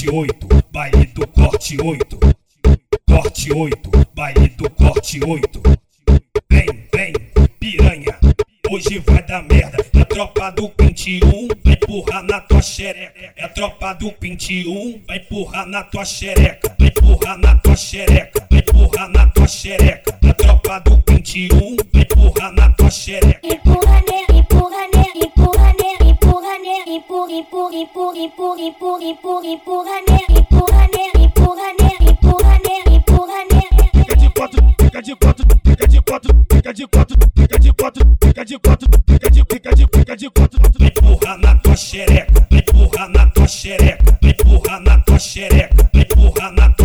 corte 8, baile do corte 8. Corte 8, baile do corte 8. Vem, vem, piranha, hoje vai dar merda. É a tropa do 21, vai empurrar na tua xereca. É a tropa do 21, vai empurrar na tua xereca. Vai empurrar na tua xereca, vai empurrar na tua xereca. É a tropa do 21, vai empurrar na tua xereca. Empurra empurra, empurra, empurra, empurra, empurra, empurra, empurra nele, empurra nele, empurra nele, empurra nele, empurra nele. Fica de quatro, fica de quatro, fica de quatro, fica de quatro, fica de quatro, fica de quatro, fica de, fica de, fica de quatro. Vai empurrar na tua xereca, vai empurrar na tua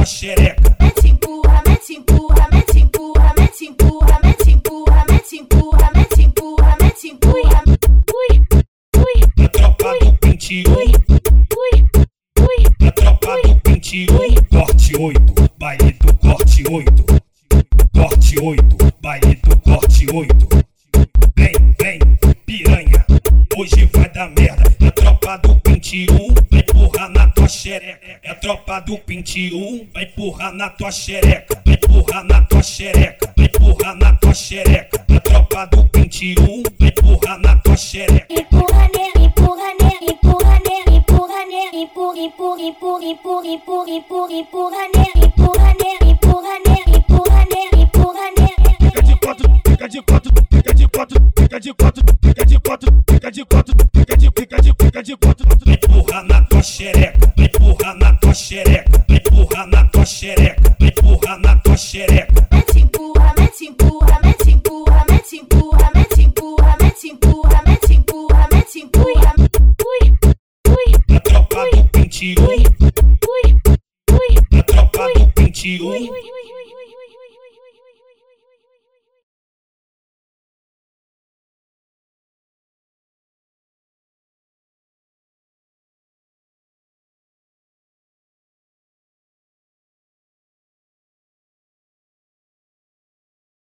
xereca, do 21, ui, ui. a tropa do 21, corte 8, baile do corte 8. Corte 8, baile do corte 8. Vem, vem, piranha, hoje vai dar merda. É a tropa do 21, vai empurrar na tua xereca. É a tropa do 21, vai empurrar na tua xereca. Vai empurrar na tua xereca, vai empurrar na tua xereca. É tropa do 21, Vai empurrar na tua xereca, vai empurrar na tua xereca, 21, ui, ui. a tropa do 21,